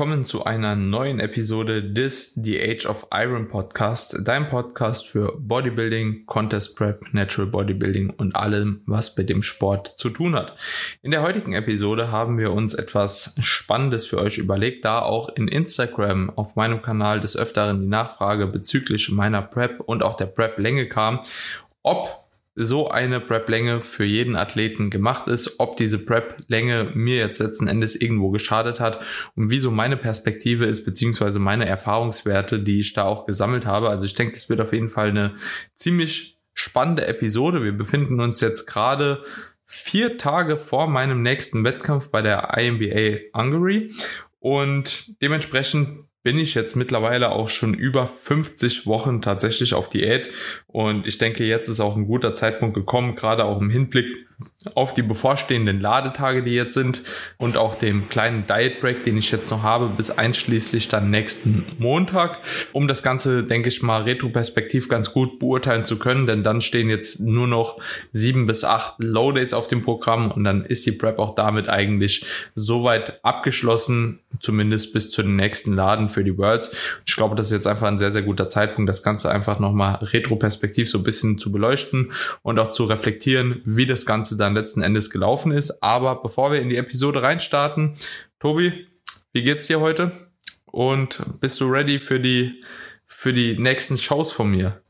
Willkommen zu einer neuen Episode des The Age of Iron Podcast, dein Podcast für Bodybuilding, Contest Prep, Natural Bodybuilding und allem, was mit dem Sport zu tun hat. In der heutigen Episode haben wir uns etwas Spannendes für euch überlegt, da auch in Instagram auf meinem Kanal des Öfteren die Nachfrage bezüglich meiner Prep und auch der Prep-Länge kam, ob so eine Prep-Länge für jeden Athleten gemacht ist, ob diese Prep-Länge mir jetzt letzten Endes irgendwo geschadet hat und wieso meine Perspektive ist, beziehungsweise meine Erfahrungswerte, die ich da auch gesammelt habe. Also ich denke, das wird auf jeden Fall eine ziemlich spannende Episode. Wir befinden uns jetzt gerade vier Tage vor meinem nächsten Wettkampf bei der IMBA Hungary und dementsprechend bin ich jetzt mittlerweile auch schon über 50 Wochen tatsächlich auf Diät. Und ich denke, jetzt ist auch ein guter Zeitpunkt gekommen, gerade auch im Hinblick auf die bevorstehenden Ladetage, die jetzt sind und auch dem kleinen Diet Break, den ich jetzt noch habe, bis einschließlich dann nächsten Montag, um das Ganze, denke ich mal, retroperspektiv ganz gut beurteilen zu können, denn dann stehen jetzt nur noch sieben bis acht Low Days auf dem Programm und dann ist die Prep auch damit eigentlich soweit abgeschlossen, zumindest bis zu den nächsten Laden für die Worlds. Ich glaube, das ist jetzt einfach ein sehr, sehr guter Zeitpunkt, das Ganze einfach nochmal retroperspektiv so ein bisschen zu beleuchten und auch zu reflektieren, wie das Ganze dann letzten Endes gelaufen ist. Aber bevor wir in die Episode reinstarten, Tobi, wie geht's dir heute? Und bist du ready für die, für die nächsten Shows von mir?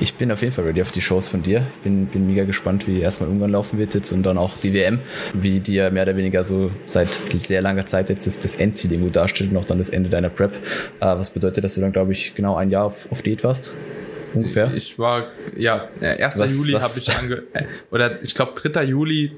Ich bin auf jeden Fall ready auf die Shows von dir. Bin, bin mega gespannt, wie erstmal Ungarn laufen wird jetzt und dann auch die WM, wie die ja mehr oder weniger so seit sehr langer Zeit jetzt das, das Endziel irgendwo darstellt und auch dann das Ende deiner Prep. Äh, was bedeutet, dass du dann, glaube ich, genau ein Jahr auf, auf Diät warst? ungefähr? Ich war, ja, 1. Was, Juli habe ich ange, äh, oder ich glaube 3. Juli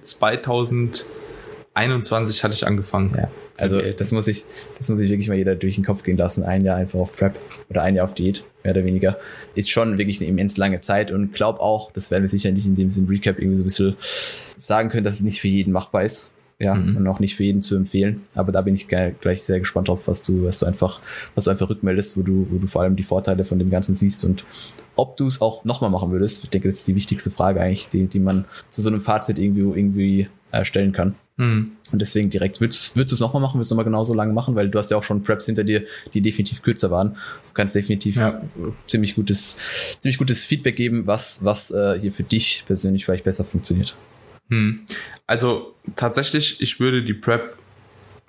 2021 hatte ich angefangen. Ja. Also das muss ich, das muss ich wirklich mal jeder durch den Kopf gehen lassen. Ein Jahr einfach auf Prep oder ein Jahr auf Diät, mehr oder weniger, ist schon wirklich eine immens lange Zeit und glaub auch, das werden wir sicher nicht in dem Recap irgendwie so ein bisschen sagen können, dass es nicht für jeden machbar ist ja, mhm. und auch nicht für jeden zu empfehlen. Aber da bin ich gleich sehr gespannt drauf, was du, was du einfach, was du einfach rückmeldest, wo du, wo du vor allem die Vorteile von dem Ganzen siehst und ob du es auch nochmal machen würdest. Ich denke, das ist die wichtigste Frage eigentlich, die, die man zu so einem Fazit irgendwie, irgendwie äh, stellen kann. Mhm. Und deswegen direkt, würdest, würdest du es nochmal machen, würdest du nochmal genauso lange machen, weil du hast ja auch schon Preps hinter dir, die definitiv kürzer waren. Du kannst definitiv ja. ziemlich gutes, ziemlich gutes Feedback geben, was, was äh, hier für dich persönlich vielleicht besser funktioniert. Hm. Also tatsächlich, ich würde die Prep,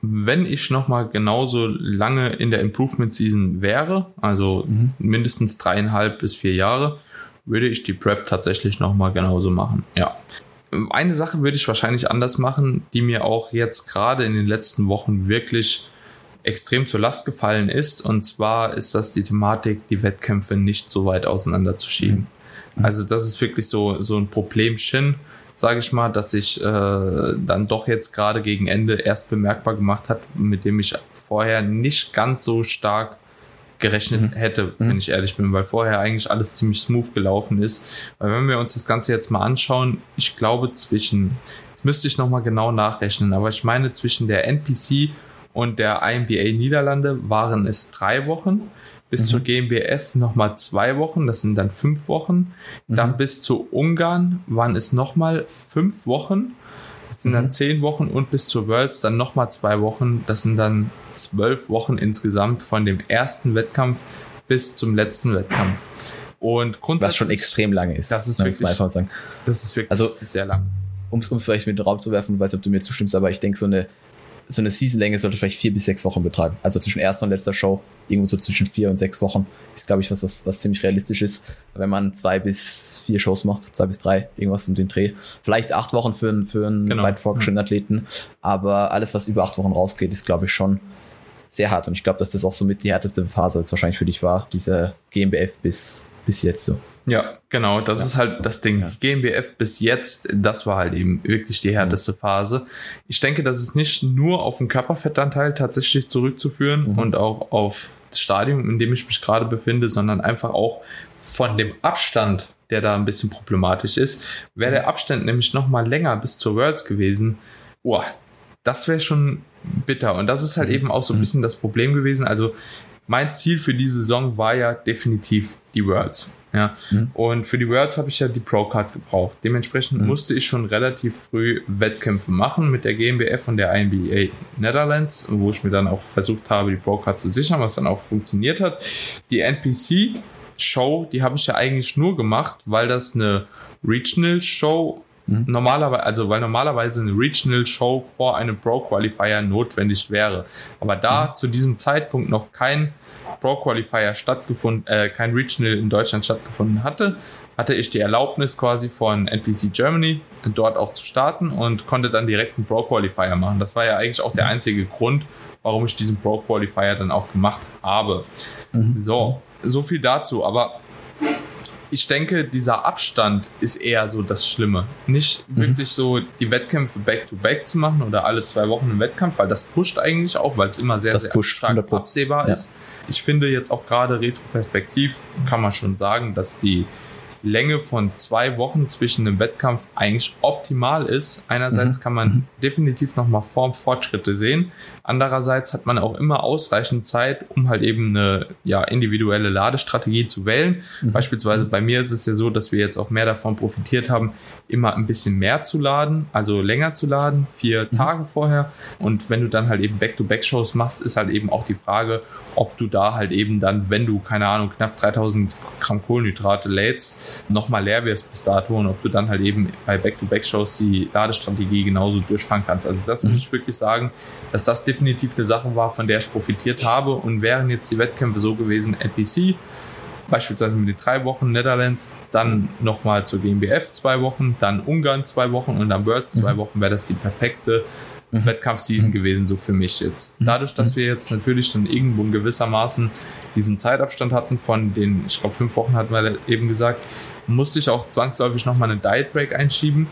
wenn ich nochmal genauso lange in der Improvement Season wäre, also mhm. mindestens dreieinhalb bis vier Jahre, würde ich die Prep tatsächlich nochmal genauso machen. Ja. Eine Sache würde ich wahrscheinlich anders machen, die mir auch jetzt gerade in den letzten Wochen wirklich extrem zur Last gefallen ist. Und zwar ist das die Thematik, die Wettkämpfe nicht so weit auseinanderzuschieben. Mhm. Also das ist wirklich so, so ein Problemchen sage ich mal, dass sich äh, dann doch jetzt gerade gegen Ende erst bemerkbar gemacht hat, mit dem ich vorher nicht ganz so stark gerechnet mhm. hätte, mhm. wenn ich ehrlich bin, weil vorher eigentlich alles ziemlich smooth gelaufen ist. Weil wenn wir uns das Ganze jetzt mal anschauen, ich glaube zwischen, jetzt müsste ich nochmal genau nachrechnen, aber ich meine zwischen der NPC und der IMBA Niederlande waren es drei Wochen bis mhm. zur GmbF nochmal zwei Wochen, das sind dann fünf Wochen. Mhm. Dann bis zu Ungarn waren es nochmal fünf Wochen, das sind mhm. dann zehn Wochen und bis zur Worlds dann nochmal zwei Wochen, das sind dann zwölf Wochen insgesamt von dem ersten Wettkampf bis zum letzten Wettkampf. Und grundsätzlich. Was schon extrem lange ist. Das ist ne, wirklich, sagen. Das ist wirklich also, sehr lang. Um es vielleicht mit in den Raum zu werfen, weiß nicht, ob du mir zustimmst, aber ich denke, so eine, so eine Seasonlänge sollte vielleicht vier bis sechs Wochen betreiben. Also zwischen erster und letzter Show irgendwo so zwischen vier und sechs Wochen ist, glaube ich, was, was, was ziemlich realistisch ist, wenn man zwei bis vier Shows macht, zwei bis drei, irgendwas um den Dreh. Vielleicht acht Wochen für, einen für einen genau. weit vorgeschrittenen Athleten, aber alles, was über acht Wochen rausgeht, ist, glaube ich, schon sehr hart. Und ich glaube, dass das auch so mit die härteste Phase jetzt wahrscheinlich für dich war, diese GmbF bis, bis jetzt so. Ja, genau, das ja. ist halt das Ding. Ja. Die GmbF bis jetzt, das war halt eben wirklich die härteste mhm. Phase. Ich denke, das ist nicht nur auf den Körperfettanteil tatsächlich zurückzuführen mhm. und auch auf das Stadium, in dem ich mich gerade befinde, sondern einfach auch von dem Abstand, der da ein bisschen problematisch ist. Wäre der Abstand nämlich noch mal länger bis zur Worlds gewesen, boah, das wäre schon bitter. Und das ist halt mhm. eben auch so ein mhm. bisschen das Problem gewesen. Also mein Ziel für die Saison war ja definitiv die Worlds. Ja. Mhm. Und für die Worlds habe ich ja die Pro-Card gebraucht. Dementsprechend mhm. musste ich schon relativ früh Wettkämpfe machen mit der GmbF und der INBA Netherlands, wo ich mir dann auch versucht habe, die Pro-Card zu sichern, was dann auch funktioniert hat. Die NPC-Show, die habe ich ja eigentlich nur gemacht, weil das eine Regional-Show Mhm. Normalerweise, also weil normalerweise eine Regional Show vor einem Pro Qualifier notwendig wäre. Aber da mhm. zu diesem Zeitpunkt noch kein Pro Qualifier stattgefunden, äh, kein Regional in Deutschland stattgefunden hatte, hatte ich die Erlaubnis quasi von NPC Germany dort auch zu starten und konnte dann direkt einen Pro Qualifier machen. Das war ja eigentlich auch der einzige Grund, warum ich diesen Pro Qualifier dann auch gemacht habe. Mhm. So, so viel dazu. Aber ich denke, dieser Abstand ist eher so das Schlimme. Nicht mhm. wirklich so die Wettkämpfe back-to-back -back zu machen oder alle zwei Wochen einen Wettkampf, weil das pusht eigentlich auch, weil es immer sehr, das sehr pusht, stark absehbar ja. ist. Ich finde jetzt auch gerade retroperspektiv kann man schon sagen, dass die Länge von zwei Wochen zwischen dem Wettkampf eigentlich optimal ist. Einerseits mhm. kann man mhm. definitiv nochmal Formfortschritte sehen. Andererseits hat man auch immer ausreichend Zeit, um halt eben eine ja, individuelle Ladestrategie zu wählen. Mhm. Beispielsweise bei mir ist es ja so, dass wir jetzt auch mehr davon profitiert haben, immer ein bisschen mehr zu laden, also länger zu laden, vier mhm. Tage vorher. Und wenn du dann halt eben Back-to-Back-Shows machst, ist halt eben auch die Frage, ob du da halt eben dann, wenn du, keine Ahnung, knapp 3000 Gramm Kohlenhydrate lädst, nochmal leer wirst bis dato und ob du dann halt eben bei Back-to-Back-Shows die Ladestrategie genauso durchfahren kannst. Also das muss mhm. ich wirklich sagen, dass das definitiv eine Sache war, von der ich profitiert habe und wären jetzt die Wettkämpfe so gewesen, NPC, beispielsweise mit den drei Wochen Netherlands, dann nochmal zur GmbF zwei Wochen, dann Ungarn zwei Wochen und dann Worlds zwei mhm. Wochen, wäre das die perfekte mhm. Wettkampfseason mhm. gewesen, so für mich jetzt. Mhm. Dadurch, dass wir jetzt natürlich dann irgendwo in gewissermaßen diesen Zeitabstand hatten von den, ich glaube, fünf Wochen hatten wir eben gesagt, musste ich auch zwangsläufig nochmal einen Diet Break einschieben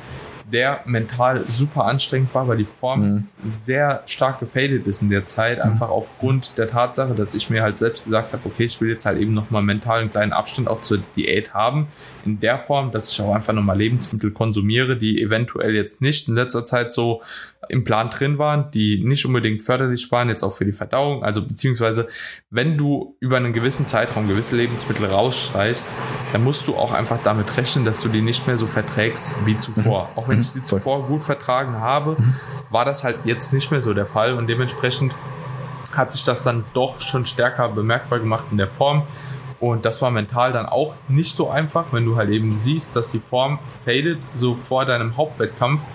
der mental super anstrengend war, weil die Form mhm. sehr stark gefadet ist in der Zeit, mhm. einfach aufgrund der Tatsache, dass ich mir halt selbst gesagt habe, okay, ich will jetzt halt eben nochmal mental einen kleinen Abstand auch zur Diät haben, in der Form, dass ich auch einfach nochmal Lebensmittel konsumiere, die eventuell jetzt nicht in letzter Zeit so im Plan drin waren, die nicht unbedingt förderlich waren, jetzt auch für die Verdauung. Also beziehungsweise, wenn du über einen gewissen Zeitraum gewisse Lebensmittel rausstreichst, dann musst du auch einfach damit rechnen, dass du die nicht mehr so verträgst wie zuvor. Mhm. Auch wenn ich die zuvor gut vertragen habe, mhm. war das halt jetzt nicht mehr so der Fall und dementsprechend hat sich das dann doch schon stärker bemerkbar gemacht in der Form. Und das war mental dann auch nicht so einfach, wenn du halt eben siehst, dass die Form fadet, so vor deinem Hauptwettkampf,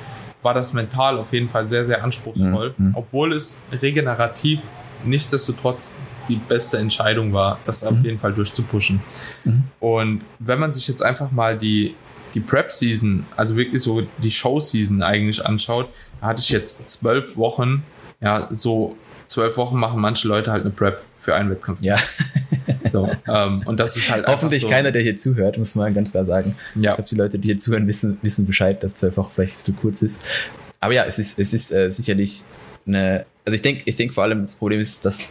war das mental auf jeden Fall sehr, sehr anspruchsvoll. Mhm. Obwohl es regenerativ nichtsdestotrotz die beste Entscheidung war, das mhm. auf jeden Fall durchzupushen. Mhm. Und wenn man sich jetzt einfach mal die, die Prep-Season, also wirklich so die Show-Season eigentlich anschaut, da hatte ich jetzt zwölf Wochen, ja, so zwölf Wochen machen manche Leute halt eine Prep für einen Wettkampf. Ja. So, ähm, und das ist halt Hoffentlich so. keiner, der hier zuhört, muss man ganz klar sagen. Ja. Ich glaube, die Leute, die hier zuhören, wissen, wissen Bescheid, dass zwölf Wochen vielleicht zu kurz ist. Aber ja, es ist, es ist äh, sicherlich eine, also ich denke, ich denke vor allem, das Problem ist, dass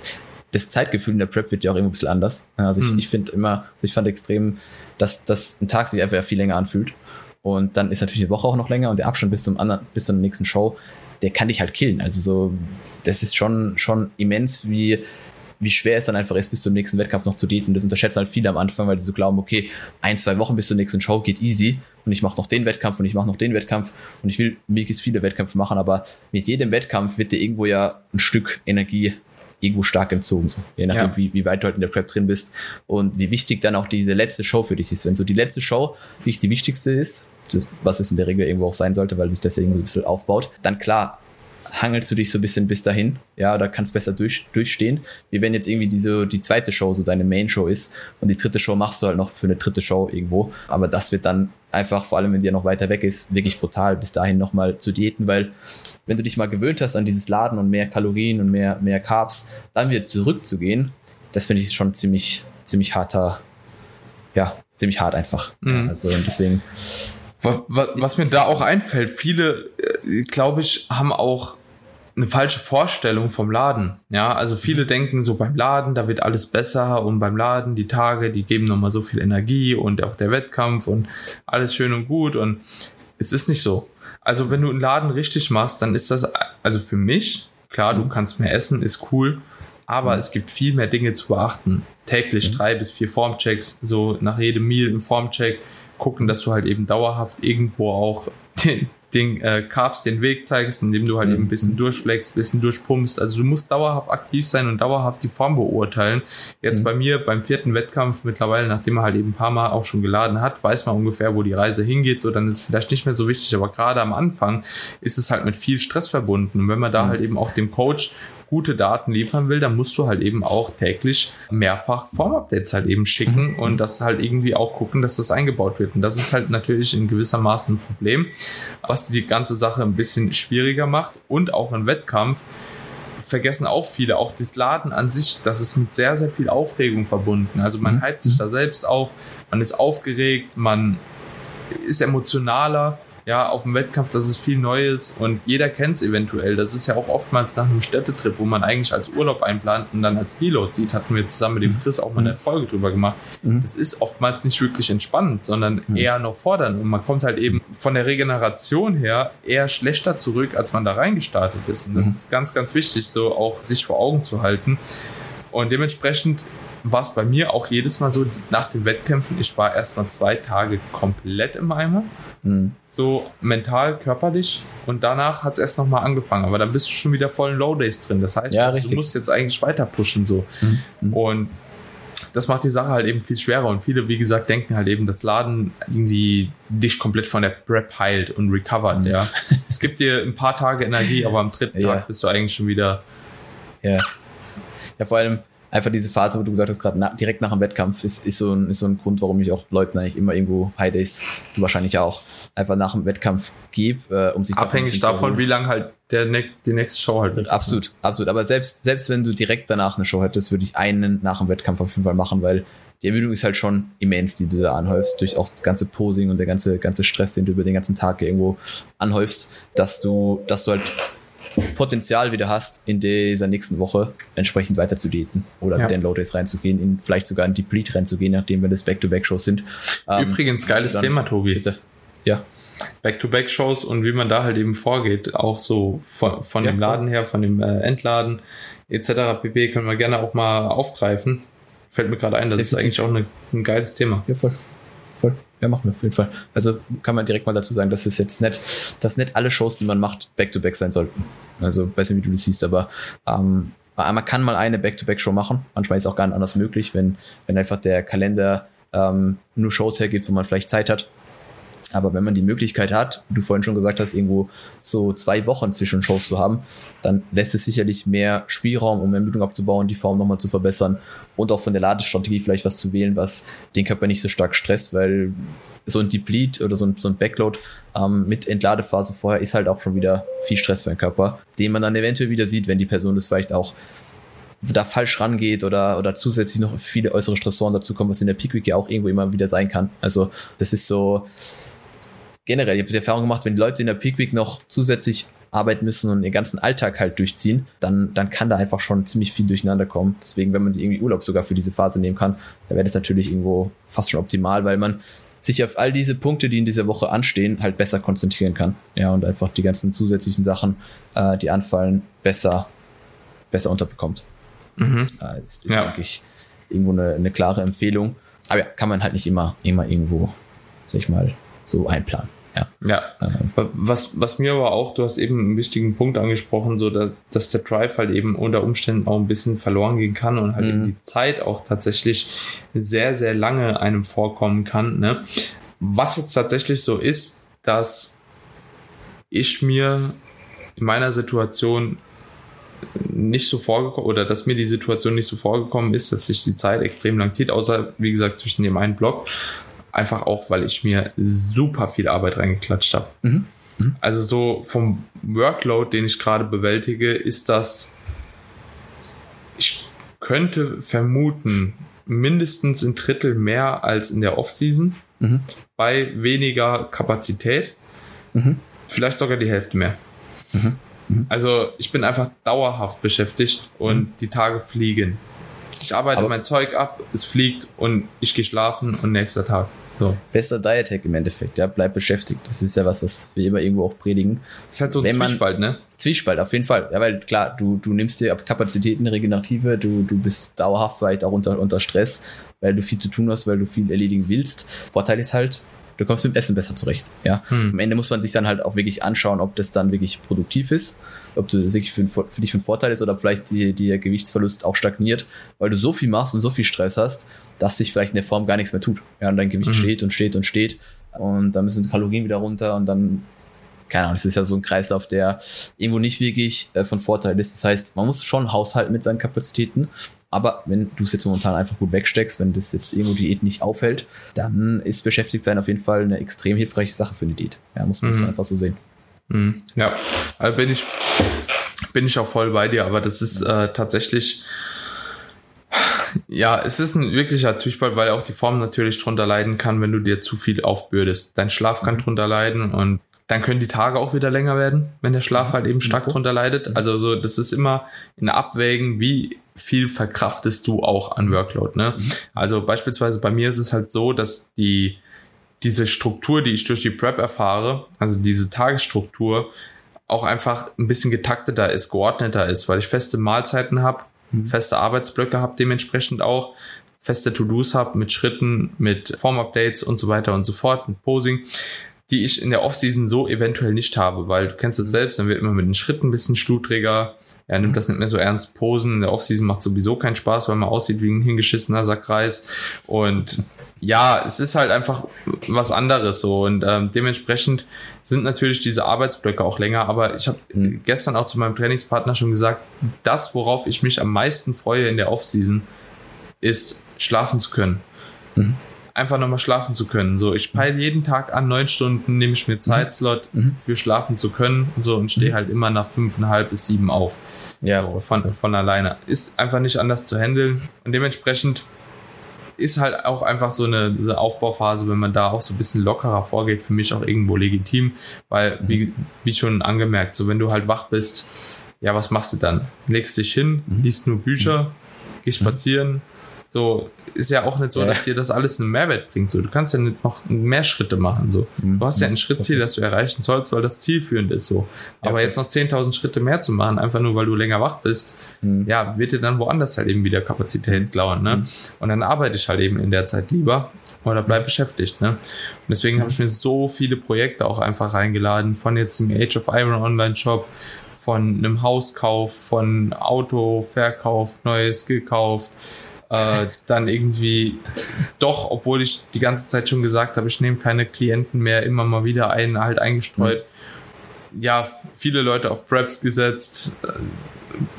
das Zeitgefühl in der Prep wird ja auch immer ein bisschen anders. Also ich, hm. ich finde immer, also ich fand extrem, dass, dass ein Tag sich einfach viel länger anfühlt. Und dann ist natürlich die Woche auch noch länger und der Abstand bis zum anderen, bis zur nächsten Show, der kann dich halt killen. Also so, das ist schon, schon immens, wie, wie schwer es dann einfach ist, bis zum nächsten Wettkampf noch zu daten. Das unterschätzen halt viele am Anfang, weil sie so glauben, okay, ein, zwei Wochen bis zur nächsten Show geht easy und ich mache noch den Wettkampf und ich mache noch den Wettkampf und ich will möglichst viele Wettkämpfe machen, aber mit jedem Wettkampf wird dir irgendwo ja ein Stück Energie irgendwo stark entzogen, so. je nachdem, ja. wie, wie weit du halt in der Prep drin bist und wie wichtig dann auch diese letzte Show für dich ist. Wenn so die letzte Show nicht die wichtigste ist, was es in der Regel irgendwo auch sein sollte, weil sich das ja irgendwo so ein bisschen aufbaut, dann klar, hangelst du dich so ein bisschen bis dahin, ja, oder kannst besser durch, durchstehen, wie wenn jetzt irgendwie diese, die zweite Show so deine Main-Show ist und die dritte Show machst du halt noch für eine dritte Show irgendwo, aber das wird dann einfach, vor allem wenn die noch weiter weg ist, wirklich brutal, bis dahin nochmal zu diäten, weil wenn du dich mal gewöhnt hast an dieses Laden und mehr Kalorien und mehr, mehr Carbs, dann wieder zurückzugehen, das finde ich schon ziemlich, ziemlich harter, ja, ziemlich hart einfach. Mhm. Also deswegen. Was, was, was mir da auch einfällt, viele, äh, glaube ich, haben auch eine falsche Vorstellung vom Laden. Ja, also viele mhm. denken so beim Laden, da wird alles besser und beim Laden die Tage, die geben nochmal so viel Energie und auch der Wettkampf und alles schön und gut und es ist nicht so. Also wenn du einen Laden richtig machst, dann ist das, also für mich, klar, du mhm. kannst mehr essen, ist cool, Aber mhm. es gibt viel mehr Dinge zu beachten. Täglich mhm. drei bis vier Formchecks, so nach jedem Meal ein Formcheck, gucken, dass du halt eben dauerhaft irgendwo auch den, den äh, Carbs den Weg zeigst, indem du halt mhm. eben ein bisschen durchfleckst, ein bisschen durchpumpst. Also du musst dauerhaft aktiv sein und dauerhaft die Form beurteilen. Jetzt mhm. bei mir beim vierten Wettkampf mittlerweile, nachdem er halt eben ein paar Mal auch schon geladen hat, weiß man ungefähr, wo die Reise hingeht. So, dann ist es vielleicht nicht mehr so wichtig, aber gerade am Anfang ist es halt mit viel Stress verbunden. Und wenn man da mhm. halt eben auch dem Coach gute Daten liefern will, dann musst du halt eben auch täglich mehrfach Form-Updates halt eben schicken mhm. und das halt irgendwie auch gucken, dass das eingebaut wird. Und das ist halt natürlich in gewissermaßen ein Problem, was die ganze Sache ein bisschen schwieriger macht und auch im Wettkampf vergessen auch viele, auch das Laden an sich, das ist mit sehr, sehr viel Aufregung verbunden. Also man mhm. hypt sich da selbst auf, man ist aufgeregt, man ist emotionaler ja, auf dem Wettkampf, das ist viel Neues und jeder kennt es eventuell. Das ist ja auch oftmals nach einem Städtetrip, wo man eigentlich als Urlaub einplant und dann als Deload sieht, hatten wir zusammen mit dem Chris auch mal eine mhm. Folge drüber gemacht. Mhm. Das ist oftmals nicht wirklich entspannend, sondern mhm. eher noch fordernd und man kommt halt eben von der Regeneration her eher schlechter zurück, als man da reingestartet ist. Und das ist ganz, ganz wichtig, so auch sich vor Augen zu halten. Und dementsprechend war es bei mir auch jedes Mal so, nach den Wettkämpfen, ich war erstmal zwei Tage komplett im Eimer. Mhm. So mental, körperlich. Und danach hat es erst nochmal angefangen. Aber dann bist du schon wieder voll in Low Days drin. Das heißt, ja, du musst jetzt eigentlich weiter pushen. So. Mhm. Und das macht die Sache halt eben viel schwerer. Und viele, wie gesagt, denken halt eben, dass Laden irgendwie dich komplett von der Prep heilt und recovert. Mhm. Ja. es gibt dir ein paar Tage Energie, aber am dritten ja. Tag bist du eigentlich schon wieder. Ja. Ja, vor allem, einfach diese Phase, wo du gesagt hast, gerade na, direkt nach dem Wettkampf, ist, ist, so ein, ist so ein Grund, warum ich auch Leuten eigentlich immer irgendwo High Days, du wahrscheinlich auch, einfach nach dem Wettkampf gebe, äh, um sich Abhängig davon, wie lang halt der next, die nächste Show halt ist. Absolut, absolut. Aber selbst, selbst wenn du direkt danach eine Show hättest, würde ich einen nach dem Wettkampf auf jeden Fall machen, weil die Ermüdung ist halt schon immens, die du da anhäufst, durch auch das ganze Posing und der ganze, ganze Stress, den du über den ganzen Tag irgendwo anhäufst, dass du, dass du halt Potenzial wieder hast, in dieser nächsten Woche entsprechend weiter zu daten oder ja. mit den Low Days reinzugehen, in vielleicht sogar in Deplete reinzugehen, nachdem wir das Back-to-Back-Shows sind. Ähm, Übrigens, geiles Thema, Tobi. Bitte. Ja. Back-to-Back-Shows und wie man da halt eben vorgeht, auch so von, von ja, dem Laden her, von dem äh, Entladen etc. pp. können wir gerne auch mal aufgreifen. Fällt mir gerade ein, das Definitiv. ist eigentlich auch eine, ein geiles Thema. Ja, voll. Voll. Ja, machen wir auf jeden Fall. Also kann man direkt mal dazu sagen, dass es jetzt nicht, dass nicht alle Shows, die man macht, back-to-back -back sein sollten. Also weiß nicht, wie du das siehst, aber ähm, man kann mal eine Back-to-Back-Show machen. Manchmal ist es auch gar nicht anders möglich, wenn, wenn einfach der Kalender ähm, nur Shows hergibt, wo man vielleicht Zeit hat. Aber wenn man die Möglichkeit hat, du vorhin schon gesagt hast, irgendwo so zwei Wochen zwischen Shows zu haben, dann lässt es sicherlich mehr Spielraum, um Ermüdung abzubauen, die Form nochmal zu verbessern und auch von der Ladestrategie vielleicht was zu wählen, was den Körper nicht so stark stresst, weil so ein Deplete oder so ein, so ein Backload ähm, mit Entladephase vorher ist halt auch schon wieder viel Stress für den Körper, den man dann eventuell wieder sieht, wenn die Person das vielleicht auch da falsch rangeht oder, oder zusätzlich noch viele äußere Stressoren dazukommen, was in der Peak Week ja auch irgendwo immer wieder sein kann. Also das ist so generell, ich habe die Erfahrung gemacht, wenn die Leute in der Peak Week noch zusätzlich arbeiten müssen und ihren ganzen Alltag halt durchziehen, dann, dann kann da einfach schon ziemlich viel durcheinander kommen. Deswegen, wenn man sich irgendwie Urlaub sogar für diese Phase nehmen kann, dann wäre das natürlich irgendwo fast schon optimal, weil man sich auf all diese Punkte, die in dieser Woche anstehen, halt besser konzentrieren kann. Ja, und einfach die ganzen zusätzlichen Sachen, äh, die anfallen, besser, besser unterbekommt. Mhm. Äh, das ist, ja. denke ich, irgendwo eine, eine klare Empfehlung. Aber ja, kann man halt nicht immer, immer irgendwo, sag ich mal, so einplanen. Ja. ja. Was, was mir aber auch, du hast eben einen wichtigen Punkt angesprochen, so dass, dass der Drive halt eben unter Umständen auch ein bisschen verloren gehen kann und halt mhm. eben die Zeit auch tatsächlich sehr, sehr lange einem vorkommen kann. Ne? Was jetzt tatsächlich so ist, dass ich mir in meiner Situation nicht so vorgekommen oder dass mir die Situation nicht so vorgekommen ist, dass sich die Zeit extrem lang zieht, außer wie gesagt zwischen dem einen Block Einfach auch, weil ich mir super viel Arbeit reingeklatscht habe. Mhm. Mhm. Also so vom Workload, den ich gerade bewältige, ist das, ich könnte vermuten, mindestens ein Drittel mehr als in der Offseason mhm. bei weniger Kapazität. Mhm. Vielleicht sogar die Hälfte mehr. Mhm. Mhm. Also ich bin einfach dauerhaft beschäftigt und die Tage fliegen. Ich arbeite Aber mein Zeug ab, es fliegt und ich gehe schlafen und nächster Tag. So. Bester Diet-Hack im Endeffekt, ja, bleib beschäftigt. Das ist ja was, was wir immer irgendwo auch predigen. Das ist halt so ein Wenn man- Zwiespalt, ne? Zwiespalt, auf jeden Fall. Ja, weil klar, du, du nimmst dir Kapazitäten, Regenerative, du, du bist dauerhaft vielleicht auch unter, unter Stress, weil du viel zu tun hast, weil du viel erledigen willst. Vorteil ist halt, du kommst mit dem Essen besser zurecht. Ja. Hm. Am Ende muss man sich dann halt auch wirklich anschauen, ob das dann wirklich produktiv ist, ob das wirklich für, für dich einen Vorteil ist oder vielleicht die, die der Gewichtsverlust auch stagniert, weil du so viel machst und so viel Stress hast, dass sich vielleicht in der Form gar nichts mehr tut. Ja, und dein Gewicht Mhm. steht und steht und steht und dann müssen die Kalorien wieder runter und dann keine Ahnung, es ist ja so ein Kreislauf, der irgendwo nicht wirklich äh, von Vorteil ist. Das heißt, man muss schon haushalten mit seinen Kapazitäten. Aber wenn du es jetzt momentan einfach gut wegsteckst, wenn das jetzt irgendwo die Diät nicht aufhält, dann ist beschäftigt sein auf jeden Fall eine extrem hilfreiche Sache für eine Diät. Ja, muss man Mhm. einfach so sehen. Mhm. Ja, also bin ich, bin ich auch voll bei dir, aber das ist äh, tatsächlich, ja, es ist ein wirklicher Zwiespalt, weil auch die Form natürlich drunter leiden kann, wenn du dir zu viel aufbürdest. Dein Schlaf kann drunter leiden und dann können die Tage auch wieder länger werden, wenn der Schlaf halt eben stark drunter leidet. Also so, das ist immer in Abwägen, wie viel verkraftest du auch an Workload, ne? Also beispielsweise bei mir ist es halt so, dass die, diese Struktur, die ich durch die Prep erfahre, also diese Tagesstruktur, auch einfach ein bisschen getakteter ist, geordneter ist, weil ich feste Mahlzeiten habe, feste Arbeitsblöcke habe, dementsprechend auch feste To-Dos habe mit Schritten, mit Form-Updates und so weiter und so fort, mit Posing, die ich in der Offseason so eventuell nicht habe, weil du kennst es selbst, dann wird immer mit den Schritten ein bisschen schludriger, er nimmt das nicht mehr so ernst. Posen in der Offseason macht sowieso keinen Spaß, weil man aussieht wie ein hingeschissener Sackreis. Und ja, es ist halt einfach was anderes so. Und ähm, dementsprechend sind natürlich diese Arbeitsblöcke auch länger. Aber ich habe gestern auch zu meinem Trainingspartner schon gesagt, das, worauf ich mich am meisten freue in der Offseason, ist schlafen zu können. Einfach nochmal schlafen zu können. So, ich peile jeden Tag an, neun Stunden nehme ich mir Zeitslot für schlafen zu können. So, und stehe halt immer nach fünfeinhalb bis sieben auf. Ja, So, von, von alleine. Ist einfach nicht anders zu handeln. Und dementsprechend ist halt auch einfach so eine, diese Aufbauphase, wenn man da auch so ein bisschen lockerer vorgeht, für mich auch irgendwo legitim. Weil, wie, wie schon angemerkt, so wenn du halt wach bist, ja, was machst du dann? Legst dich hin, liest nur Bücher, gehst spazieren. So, ist ja auch nicht so, Ja. dass dir das alles einen Mehrwert bringt. So, du kannst ja nicht noch mehr Schritte machen. So, du hast ja ein Schrittziel, das du erreichen sollst, weil das zielführend ist. So, aber voll. jetzt noch 10.000 Schritte mehr zu machen, einfach nur weil du länger wach bist, ja, wird dir dann woanders halt eben wieder Kapazität klauen, ne? Und dann arbeite ich halt eben in der Zeit lieber oder bleib beschäftigt, ne? Und deswegen habe ich mir so viele Projekte auch einfach reingeladen, von jetzt dem Age of Iron Online Shop, von einem Hauskauf, von Auto verkauft, neues gekauft, äh, dann irgendwie doch, obwohl ich die ganze Zeit schon gesagt habe, ich nehme keine Klienten mehr, immer mal wieder einen halt eingestreut. Ja, viele Leute auf Preps gesetzt, äh,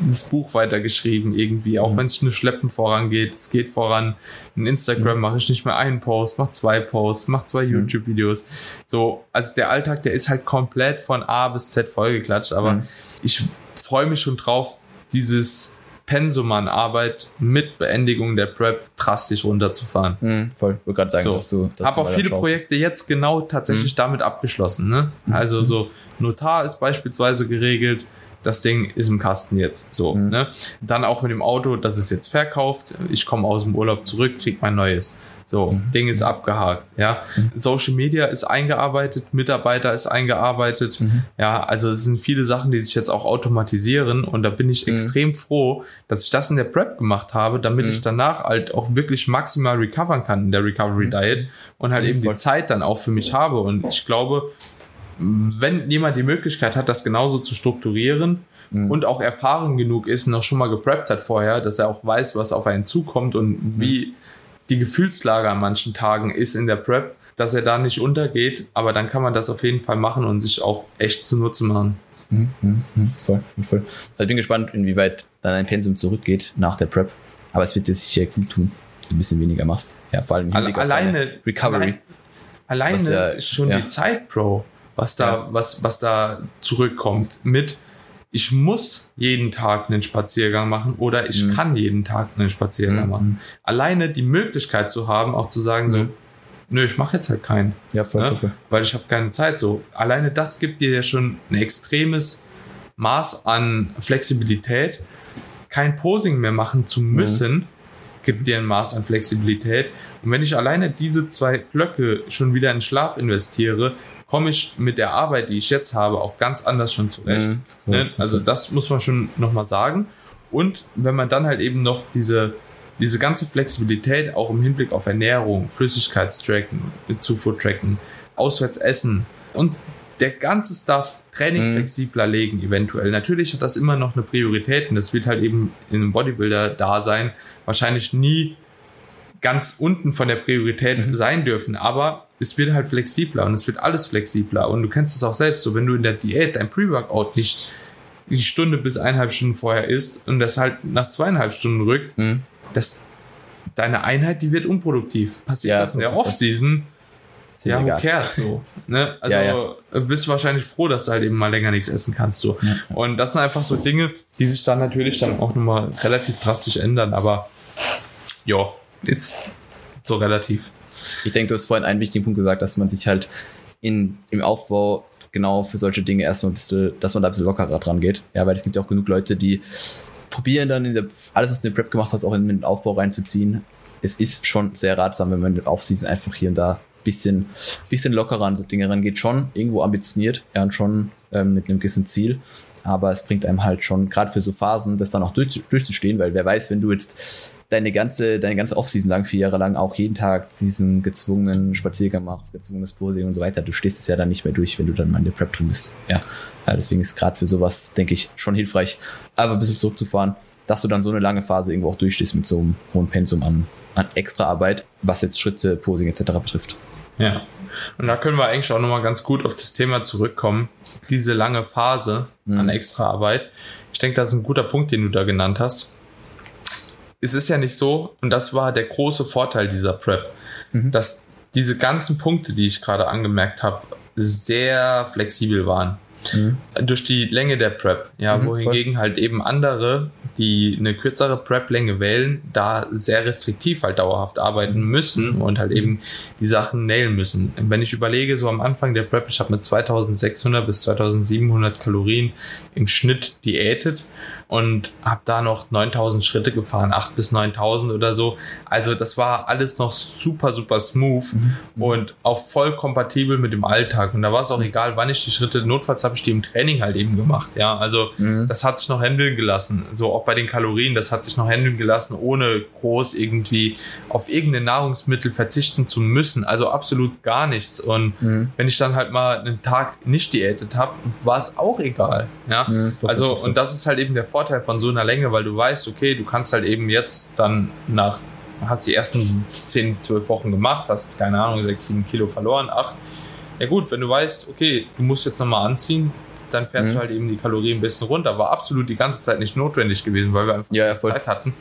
das Buch weitergeschrieben irgendwie, auch wenn es nur schleppend vorangeht, es geht voran. In Instagram mache ich nicht mehr einen Post, mache zwei Posts, mache zwei YouTube-Videos. So, also der Alltag, der ist halt komplett von A bis Z vollgeklatscht, aber Mhm. ich freue mich schon drauf, dieses Pensum an Arbeit mit Beendigung der Prep drastisch runterzufahren. Mhm, voll. Ich wollte gerade sagen, So. dass du. Dass Habe auch viele. Projekte jetzt genau tatsächlich damit abgeschlossen. Ne? Also so Notar ist beispielsweise geregelt. Das Ding ist im Kasten jetzt. So. Ne? Dann auch mit dem Auto, das ist jetzt verkauft. Ich komme aus dem Urlaub zurück, krieg mein neues. So, Ding ist abgehakt. Ja, Social Media ist eingearbeitet, Mitarbeiter ist eingearbeitet. Ja, also es sind viele Sachen, die sich jetzt auch automatisieren und da bin ich extrem froh, dass ich das in der Prep gemacht habe, damit ich danach halt auch wirklich maximal recovern kann in der Recovery Diet und halt eben die. Zeit dann auch für mich habe. Und ich glaube, wenn jemand die Möglichkeit hat, das genauso zu strukturieren und auch erfahren genug ist und auch schon mal gepreppt hat vorher, dass er auch weiß, was auf einen zukommt und wie die Gefühlslage an manchen Tagen ist in der Prep, dass er da nicht untergeht, aber dann kann man das auf jeden Fall machen und sich auch echt zunutze machen. Mhm, mhm, mhm, voll, voll, voll. Also ich bin gespannt, inwieweit dann ein Pensum zurückgeht nach der Prep. Aber es wird dir sicher gut tun, wenn du ein bisschen weniger machst. Ja, vor allem Alle- alleine Recovery. allein- Alleine ja- schon ja. die Zeit, Bro, was da, Ja. was, was da zurückkommt mit, ich muss jeden Tag einen Spaziergang machen oder ich kann jeden Tag einen Spaziergang Mhm. machen. Alleine die Möglichkeit zu haben, auch zu sagen so, Mhm. nö, ich mache jetzt halt keinen. Ja, voll, ne? voll, voll. Weil ich habe keine Zeit. So, alleine das gibt dir ja schon ein extremes Maß an Flexibilität, kein Posing mehr machen zu müssen, gibt dir ein Maß an Flexibilität. Und wenn ich alleine diese zwei Blöcke schon wieder in Schlaf investiere, komme ich mit der Arbeit, die ich jetzt habe, auch ganz anders schon zurecht. Mhm, ne? Also das muss man schon nochmal sagen. Und wenn man dann halt eben noch diese, diese ganze Flexibilität auch im Hinblick auf Ernährung, Flüssigkeitstracken, Zufuhrtracken, Auswärtsessen und der ganze Stuff Training mhm. flexibler legen eventuell. Natürlich hat das immer noch eine Priorität und das wird halt eben in einem Bodybuilder-Dasein wahrscheinlich nie ganz unten von der Priorität mhm. sein dürfen, aber es wird halt flexibler und es wird alles flexibler und du kennst es auch selbst so, wenn du in der Diät dein Pre-Workout nicht die Stunde bis eineinhalb Stunden vorher isst und das halt nach zweieinhalb Stunden rückt, mhm. das deine Einheit, die wird unproduktiv. Passiert ja, das in der Off-Season, ja, who cares so. Ne? Also ja, ja. bist wahrscheinlich froh, dass du halt eben mal länger nichts essen kannst. So. Ja. Und das sind einfach so Dinge, die sich dann natürlich dann auch nochmal relativ drastisch ändern, aber ja, ist so relativ. Ich denke, du hast vorhin einen wichtigen Punkt gesagt, dass man sich halt in, im Aufbau genau für solche Dinge erstmal ein bisschen, dass man da ein bisschen lockerer dran geht. Ja, weil es gibt ja auch genug Leute, die probieren dann in der, alles, was du in der Prep gemacht hast, auch in den Aufbau reinzuziehen. Es ist schon sehr ratsam, wenn man auf Season einfach hier und da bisschen, bisschen lockerer an so Dinge rangeht. Schon irgendwo ambitioniert, ja, und schon ähm, mit einem gewissen Ziel. Aber es bringt einem halt schon, gerade für so Phasen, das dann auch durch, durchzustehen, weil wer weiß, wenn du jetzt deine ganze, deine ganze Offseason lang, vier Jahre lang auch jeden Tag diesen gezwungenen Spaziergang machst, gezwungenes Posing und so weiter, du stehst es ja dann nicht mehr durch, wenn du dann mal in der Prep drin bist. Ja, ja deswegen ist gerade für sowas, denke ich, schon hilfreich, aber ein bisschen zurückzufahren, dass du dann so eine lange Phase irgendwo auch durchstehst mit so einem hohen Pensum an, an extra Arbeit, was jetzt Schritte, Posing etc. betrifft. Ja. Und da können wir eigentlich auch nochmal ganz gut auf das Thema zurückkommen. Diese lange Phase mhm. an Extraarbeit. Ich denke, das ist ein guter Punkt, den du da genannt hast. Es ist ja nicht so, und das war der große Vorteil dieser Prep, mhm. dass diese ganzen Punkte, die ich gerade angemerkt habe, sehr flexibel waren. Mhm. Durch die Länge der Prep, ja, mhm, wohingegen voll. halt eben andere, die eine kürzere Prep-Länge wählen, da sehr restriktiv halt dauerhaft arbeiten müssen und halt eben die Sachen nailen müssen. Wenn ich überlege, so am Anfang der Prep, ich habe mit 2600 bis 2700 Kalorien im Schnitt diätet und habe da noch 9000 Schritte gefahren, 8 bis 9000 oder so. Also das war alles noch super, super smooth mhm. und auch voll kompatibel mit dem Alltag. Und da war es auch egal, wann ich die Schritte, notfalls habe ich die im Training halt eben gemacht. Ja, also mhm. das hat sich noch handeln gelassen. So auch bei den Kalorien, das hat sich noch handeln gelassen, ohne groß irgendwie auf irgendeine Nahrungsmittel verzichten zu müssen. Also absolut gar nichts. Und mhm. wenn ich dann halt mal einen Tag nicht diätet habe, war es auch egal. Ja, mhm, also und das ist halt eben der Vorteil von so einer Länge, weil du weißt, okay, du kannst halt eben jetzt dann nach, hast die ersten 10, 12 Wochen gemacht, hast, keine Ahnung, 6, 7 Kilo verloren, 8. Ja gut, wenn du weißt, okay, du musst jetzt nochmal anziehen, dann fährst mhm. du halt eben die Kalorien ein bisschen runter. War absolut die ganze Zeit nicht notwendig gewesen, weil wir einfach ja, ja, Zeit hatten.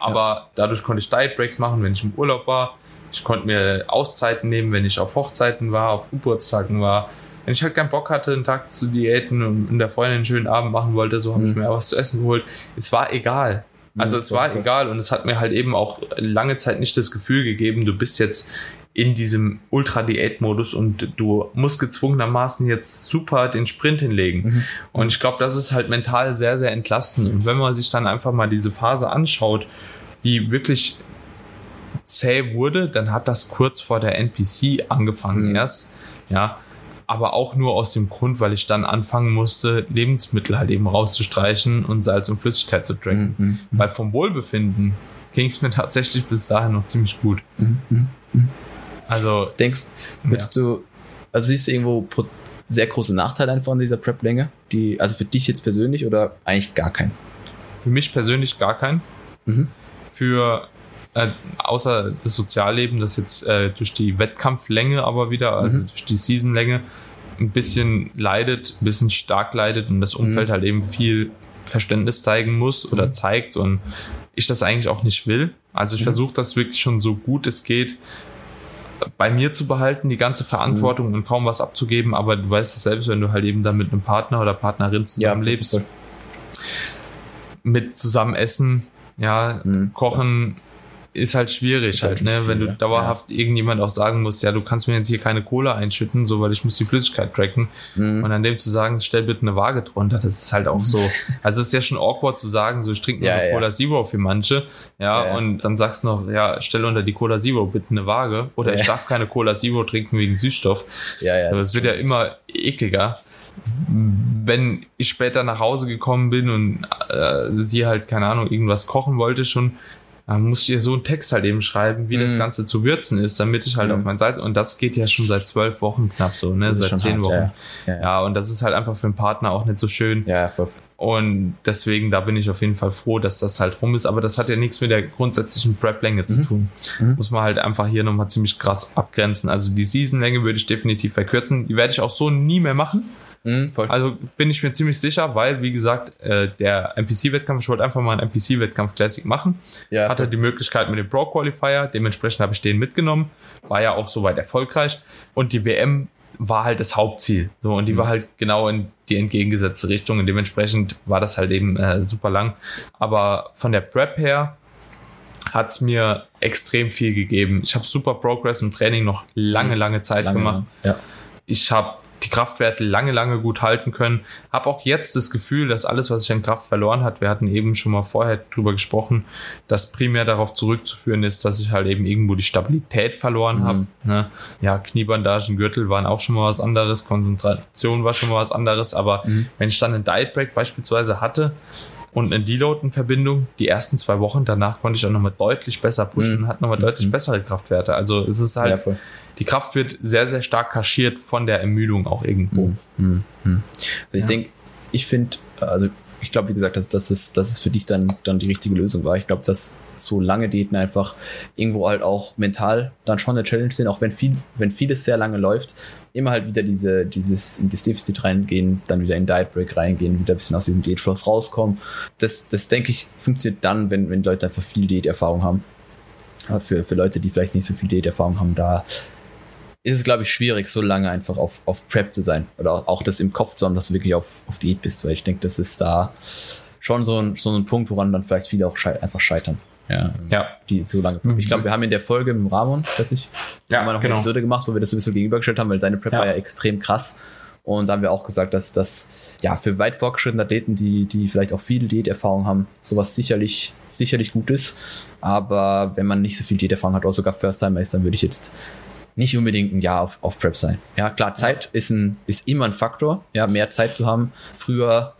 Aber ja. dadurch konnte ich Diet Breaks machen, wenn ich im Urlaub war. Ich konnte mir Auszeiten nehmen, wenn ich auf Hochzeiten war, auf Geburtstagen war wenn ich halt keinen Bock hatte, einen Tag zu diäten und in der Freundin einen schönen Abend machen wollte, so habe mhm. ich mir was zu essen geholt. Es war egal. Also es war egal und es hat mir halt eben auch lange Zeit nicht das Gefühl gegeben, du bist jetzt in diesem Ultra-Diät-Modus und du musst gezwungenermaßen jetzt super den Sprint hinlegen. Mhm. Und ich glaube, das ist halt mental sehr, sehr entlastend. Und wenn man sich dann einfach mal diese Phase anschaut, die wirklich zäh wurde, dann hat das kurz vor der NPC angefangen mhm. erst. Ja, aber auch nur aus dem Grund, weil ich dann anfangen musste, Lebensmittel halt eben rauszustreichen und Salz und Flüssigkeit zu tracken. Mhm. mhm. Weil vom Wohlbefinden ging es mir tatsächlich bis dahin noch ziemlich gut. Mhm. mhm, mhm. Also. Denkst, würdest ja. du, also siehst du irgendwo sehr große Nachteile einfach an dieser Prep-Länge? Die, also für dich jetzt persönlich oder eigentlich gar keinen? Für mich persönlich gar keinen. Mhm. Für äh, außer das Sozialleben, das jetzt äh, durch die Wettkampflänge aber wieder, also mhm. durch die Seasonlänge, ein bisschen leidet, ein bisschen stark leidet und das Umfeld mhm. halt eben viel Verständnis zeigen muss oder mhm. zeigt und ich das eigentlich auch nicht will. Also ich mhm. versuche das wirklich schon so gut es geht bei mir zu behalten, die ganze Verantwortung mhm. und kaum was abzugeben, aber du weißt es selbst, wenn du halt eben da mit einem Partner oder Partnerin zusammenlebst, ja, mit zusammen essen, ja, mhm. kochen, ist halt schwierig Ist halt halt, ne? wenn du ja. dauerhaft irgendjemand auch sagen musst, ja, du kannst mir jetzt hier keine Cola einschütten, so weil ich muss die Flüssigkeit tracken. Mhm. Und an dem zu sagen, stell bitte eine Waage drunter, das ist halt auch so. Also es ist ja schon awkward zu sagen, so ich trinke nur Ja, eine ja. Cola Zero für manche, ja, Ja, ja. und dann sagst du noch, ja, stell unter die Cola Zero bitte eine Waage oder Ja. ich darf keine Cola Zero trinken wegen Süßstoff. Ja, ja. Aber es wird ja immer ekliger. Wenn ich später nach Hause gekommen bin und äh, sie halt, keine Ahnung, irgendwas kochen wollte schon, dann muss ich ihr so einen Text halt eben schreiben, wie das Mhm. Ganze zu würzen ist, damit ich halt Mhm. auf mein Salz, und das geht ja schon seit zwölf Wochen knapp so, ne, Das seit zehn hart, Wochen. ja, Ja, ja. Ja. und das ist halt einfach für den Partner auch nicht so schön. Ja, voll. Und deswegen, da bin ich auf jeden Fall froh, dass das halt rum ist. Aber das hat ja nichts mit der grundsätzlichen Prep-Länge zu tun. Mhm. Muss man halt einfach hier nochmal ziemlich krass abgrenzen. Also die Season-Länge würde ich definitiv verkürzen. Die werde ich auch so nie mehr machen. Mhm. Also bin ich mir ziemlich sicher, weil, wie gesagt, äh, der NPC-Wettkampf, ich wollte einfach mal einen NPC-Wettkampf Classic machen. ja, Hatte die Möglichkeit mit dem Pro-Qualifier, dementsprechend habe ich den mitgenommen. War ja auch soweit erfolgreich. Und die WM war halt das Hauptziel. So, und die Mhm. war halt genau in die entgegengesetzte Richtung. Und dementsprechend war das halt eben äh, super lang. Aber von der Prep her hat's mir extrem viel gegeben. Ich habe super Progress im Training noch lange, lange Zeit lange, gemacht Ja. ich habe die Kraftwerte lange, lange gut halten können. Habe auch jetzt das Gefühl, dass alles, was ich an Kraft verloren hat, wir hatten eben schon mal vorher drüber gesprochen, dass primär darauf zurückzuführen ist, dass ich halt eben irgendwo die Stabilität verloren habe. Ne? Ja, Kniebandagen, Gürtel waren auch schon mal was anderes, Konzentration war schon mal was anderes, aber wenn ich dann einen Diet Break beispielsweise hatte, und eine Deload in Verbindung. Die ersten zwei Wochen danach konnte ich auch nochmal deutlich besser pushen Mhm. und hatte nochmal deutlich bessere Kraftwerte. Also es ist halt Ja, die Kraft wird sehr, sehr stark kaschiert von der Ermüdung auch irgendwo. Hm, hm. Also ich Ja. denke, ich finde, also ich glaube, wie gesagt, dass, dass, es, dass es für dich dann, dann die richtige Lösung war. Ich glaube, dass so lange Diäten einfach irgendwo halt auch mental dann schon eine Challenge sind, auch wenn viel, wenn vieles sehr lange läuft, immer halt wieder diese, dieses in das Defizit reingehen, dann wieder in Diet Break reingehen, wieder ein bisschen aus diesem Diätfluss rauskommen. Das, das denke ich, funktioniert dann, wenn, wenn Leute einfach viel Diäterfahrung haben. Für, für Leute, die vielleicht nicht so viel Diäterfahrung haben, da ist es, glaube ich, schwierig, so lange einfach auf, auf Prep zu sein. Oder auch, auch das im Kopf zu haben, dass du wirklich auf, auf Diät bist, weil ich denke, das ist da schon so ein, so ein Punkt, woran dann vielleicht viele auch schei einfach scheitern. Ja. Ja, Die so lange. Ich glaube, wir haben in der Folge mit dem Ramon, dass ich, Ja, haben wir noch genau. eine Episode gemacht, wo wir das so ein bisschen gegenübergestellt haben, weil seine Prep Ja. war ja extrem krass. Und da haben wir auch gesagt, dass das ja für weit fortgeschrittene Athleten, die, die vielleicht auch viel Diäterfahrung haben, sowas sicherlich, sicherlich gut ist. Aber wenn man nicht so viel Diäterfahrung hat oder sogar First-Timer ist, dann würde ich jetzt nicht unbedingt ein Jahr auf, auf Prep sein. Ja, klar, Zeit ist, ein, ist immer ein Faktor. Ja, mehr Zeit zu haben, früher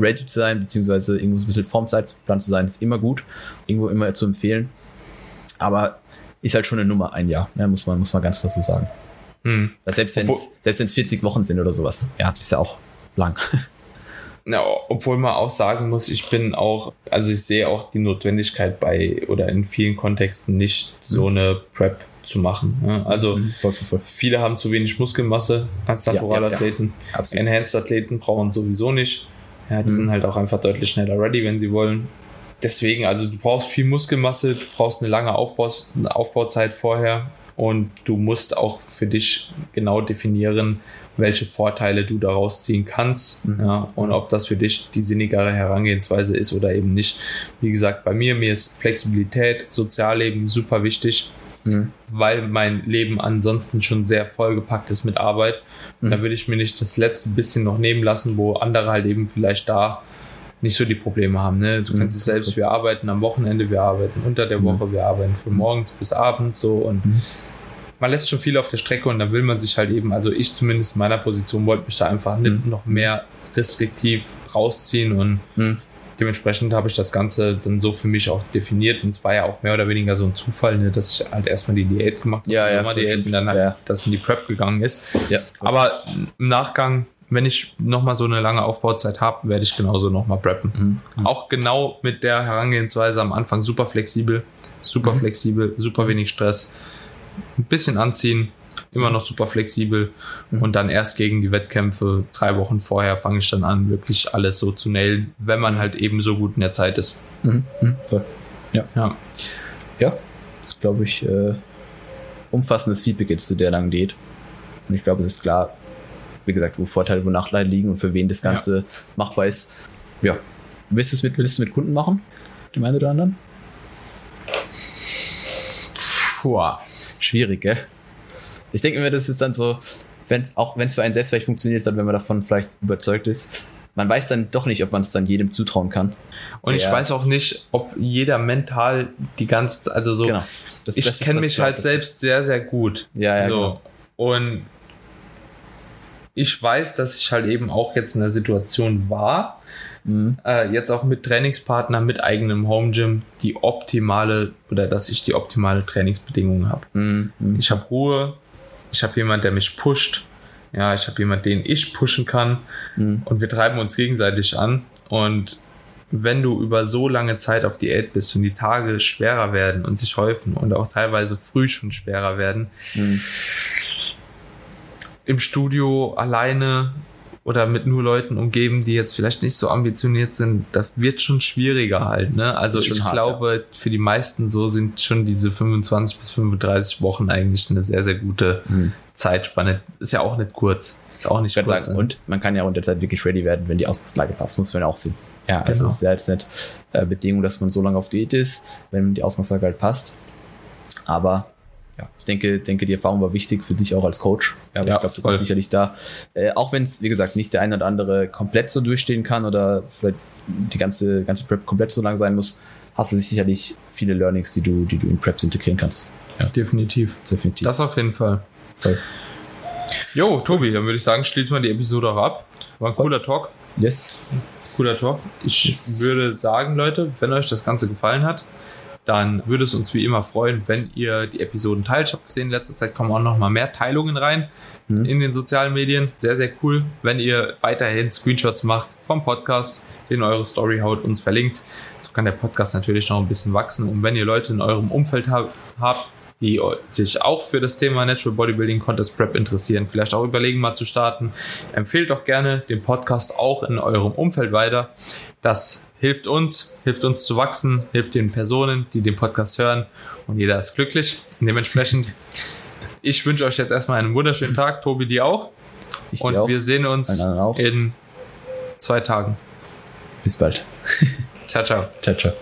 ready zu sein, beziehungsweise irgendwo so ein bisschen Formzeitplan zu sein, ist immer gut. Irgendwo immer zu empfehlen. Aber ist halt schon eine Nummer ein Jahr, ne, muss man, muss man ganz klar so sagen. hm. Selbst wenn es selbst wenn's 40 Wochen sind oder sowas. Ja, ist ja auch lang. Ja, obwohl man auch sagen muss, ich bin auch, also ich sehe auch die Notwendigkeit bei oder in vielen Kontexten nicht so eine Prep zu machen. ne? Also Mhm, voll, voll, voll. viele haben zu wenig Muskelmasse als Ja, ja, Naturalathleten. Absolut. Enhanced-Athleten brauchen sowieso nicht. Ja, die Mhm. sind halt auch einfach deutlich schneller ready, wenn sie wollen. Deswegen, also du brauchst viel Muskelmasse, du brauchst eine lange Aufbaus eine Aufbauzeit vorher und du musst auch für dich genau definieren, welche Vorteile du daraus ziehen kannst Mhm. ja, und ob das für dich die sinnigere Herangehensweise ist oder eben nicht. Wie gesagt, bei mir, mir ist Flexibilität, Sozialleben super wichtig Mhm. weil mein Leben ansonsten schon sehr vollgepackt ist mit Arbeit. Mhm. da will ich mir nicht das letzte bisschen noch nehmen lassen, wo andere halt eben vielleicht da nicht so die Probleme haben. Ne? Du Mhm. kennst es selbst, wir arbeiten am Wochenende, wir arbeiten unter der Mhm. Woche, wir arbeiten von morgens bis abends so und Mhm. man lässt schon viel auf der Strecke und dann will man sich halt eben, also ich zumindest in meiner Position wollte mich da einfach nicht Mhm. noch mehr restriktiv rausziehen und Mhm. Dementsprechend habe ich das Ganze dann so für mich auch definiert und es war ja auch mehr oder weniger so ein Zufall, ne, dass ich halt erstmal die Diät gemacht habe, Ja, die ja, Sommerdiät voll und dann halt Ja. das in die Prep gegangen ist. Ja. Aber im Nachgang, wenn ich nochmal so eine lange Aufbauzeit habe, werde ich genauso nochmal preppen. Mhm. Auch genau mit der Herangehensweise am Anfang super flexibel, super Mhm. flexibel, super wenig Stress, ein bisschen anziehen, immer noch super flexibel Mhm. und dann erst gegen die Wettkämpfe drei Wochen vorher fange ich dann an, wirklich alles so zu nailen, wenn man halt eben so gut in der Zeit ist. Mhm. Mhm. Voll. Ja, Ja, das ist, glaube ich, äh, umfassendes Feedback jetzt zu der langen Diät. Und ich glaube, es ist klar, wie gesagt, wo Vorteile, wo Nachteile liegen und für wen das Ganze machbar ist. Ja. Willst du es mit, willst du mit Kunden machen? Die einen oder anderen? Puh. Schwierig, gell? Ich denke mir, das ist dann so, wenn's, auch wenn es für einen selbst vielleicht funktioniert, dann wenn man davon vielleicht überzeugt ist, man weiß dann doch nicht, ob man es dann jedem zutrauen kann. Und ich Ja. weiß auch nicht, ob jeder mental die ganze, also so, Genau. Das- ich ist, kenne mich halt selbst sehr, sehr gut. Ja, ja, so. genau. Und ich weiß, dass ich halt eben auch jetzt in der Situation war, Mhm. äh, jetzt auch mit Trainingspartner, mit eigenem Home Gym, die optimale oder dass ich die optimale Trainingsbedingungen habe. Mhm. Mhm. Ich habe Ruhe, ich habe jemand, der mich pusht, ja, ich habe jemand, den ich pushen kann Mhm. und wir treiben uns gegenseitig an und wenn du über so lange Zeit auf Diät bist und die Tage schwerer werden und sich häufen und auch teilweise früh schon schwerer werden, Mhm. im Studio alleine oder mit nur Leuten umgeben, die jetzt vielleicht nicht so ambitioniert sind, das wird schon schwieriger halt. Ne? Also ich hart, glaube, für die meisten so sind schon diese 25 bis 35 Wochen eigentlich eine sehr, sehr gute Mhm. Zeitspanne. Ist ja auch nicht kurz. Ist auch nicht Ich kurz. sagen, und man kann ja der Zeit wirklich ready werden, wenn die Ausgangslage passt, muss man ja auch sehen. Ja, also Genau. es ist ja jetzt nicht äh, Bedingung, dass man so lange auf Diät ist, wenn die Ausgangslage halt passt. Aber ja, ich denke, denke, die Erfahrung war wichtig für dich auch als Coach. Ja, Ja, ich glaube, du voll. kannst sicherlich da, äh, auch wenn es, wie gesagt, nicht der eine oder andere komplett so durchstehen kann oder vielleicht die ganze, ganze Prep komplett so lang sein muss, hast du sicherlich viele Learnings, die du, die du in Preps integrieren kannst. Definitiv. Definitiv. Das auf jeden Fall. Voll. Jo, Tobi, dann würde ich sagen, schließen wir die Episode auch ab. War ein cooler Talk. Yes. Cooler Talk. Ich Yes. würde sagen, Leute, wenn euch das Ganze gefallen hat, dann würde es uns wie immer freuen, wenn ihr die Episoden teilt. Ich habe gesehen, in letzter Zeit kommen auch noch mal mehr Teilungen rein Mhm. in den sozialen Medien. Sehr, sehr cool. Wenn ihr weiterhin Screenshots macht vom Podcast, den eure Story haut, uns verlinkt. So kann der Podcast natürlich noch ein bisschen wachsen. Und wenn ihr Leute in eurem Umfeld hab, habt, die sich auch für das Thema Natural Bodybuilding Contest Prep interessieren, vielleicht auch überlegen mal zu starten, empfehlt doch gerne den Podcast auch in eurem Umfeld weiter. Das hilft uns, hilft uns zu wachsen, hilft den Personen, die den Podcast hören und jeder ist glücklich. Und dementsprechend, ich wünsche euch jetzt erstmal einen wunderschönen Tag, Tobi dir auch. Ich Und auch. wir sehen uns in zwei Tagen. Bis bald. Ciao, ciao. Ciao, ciao.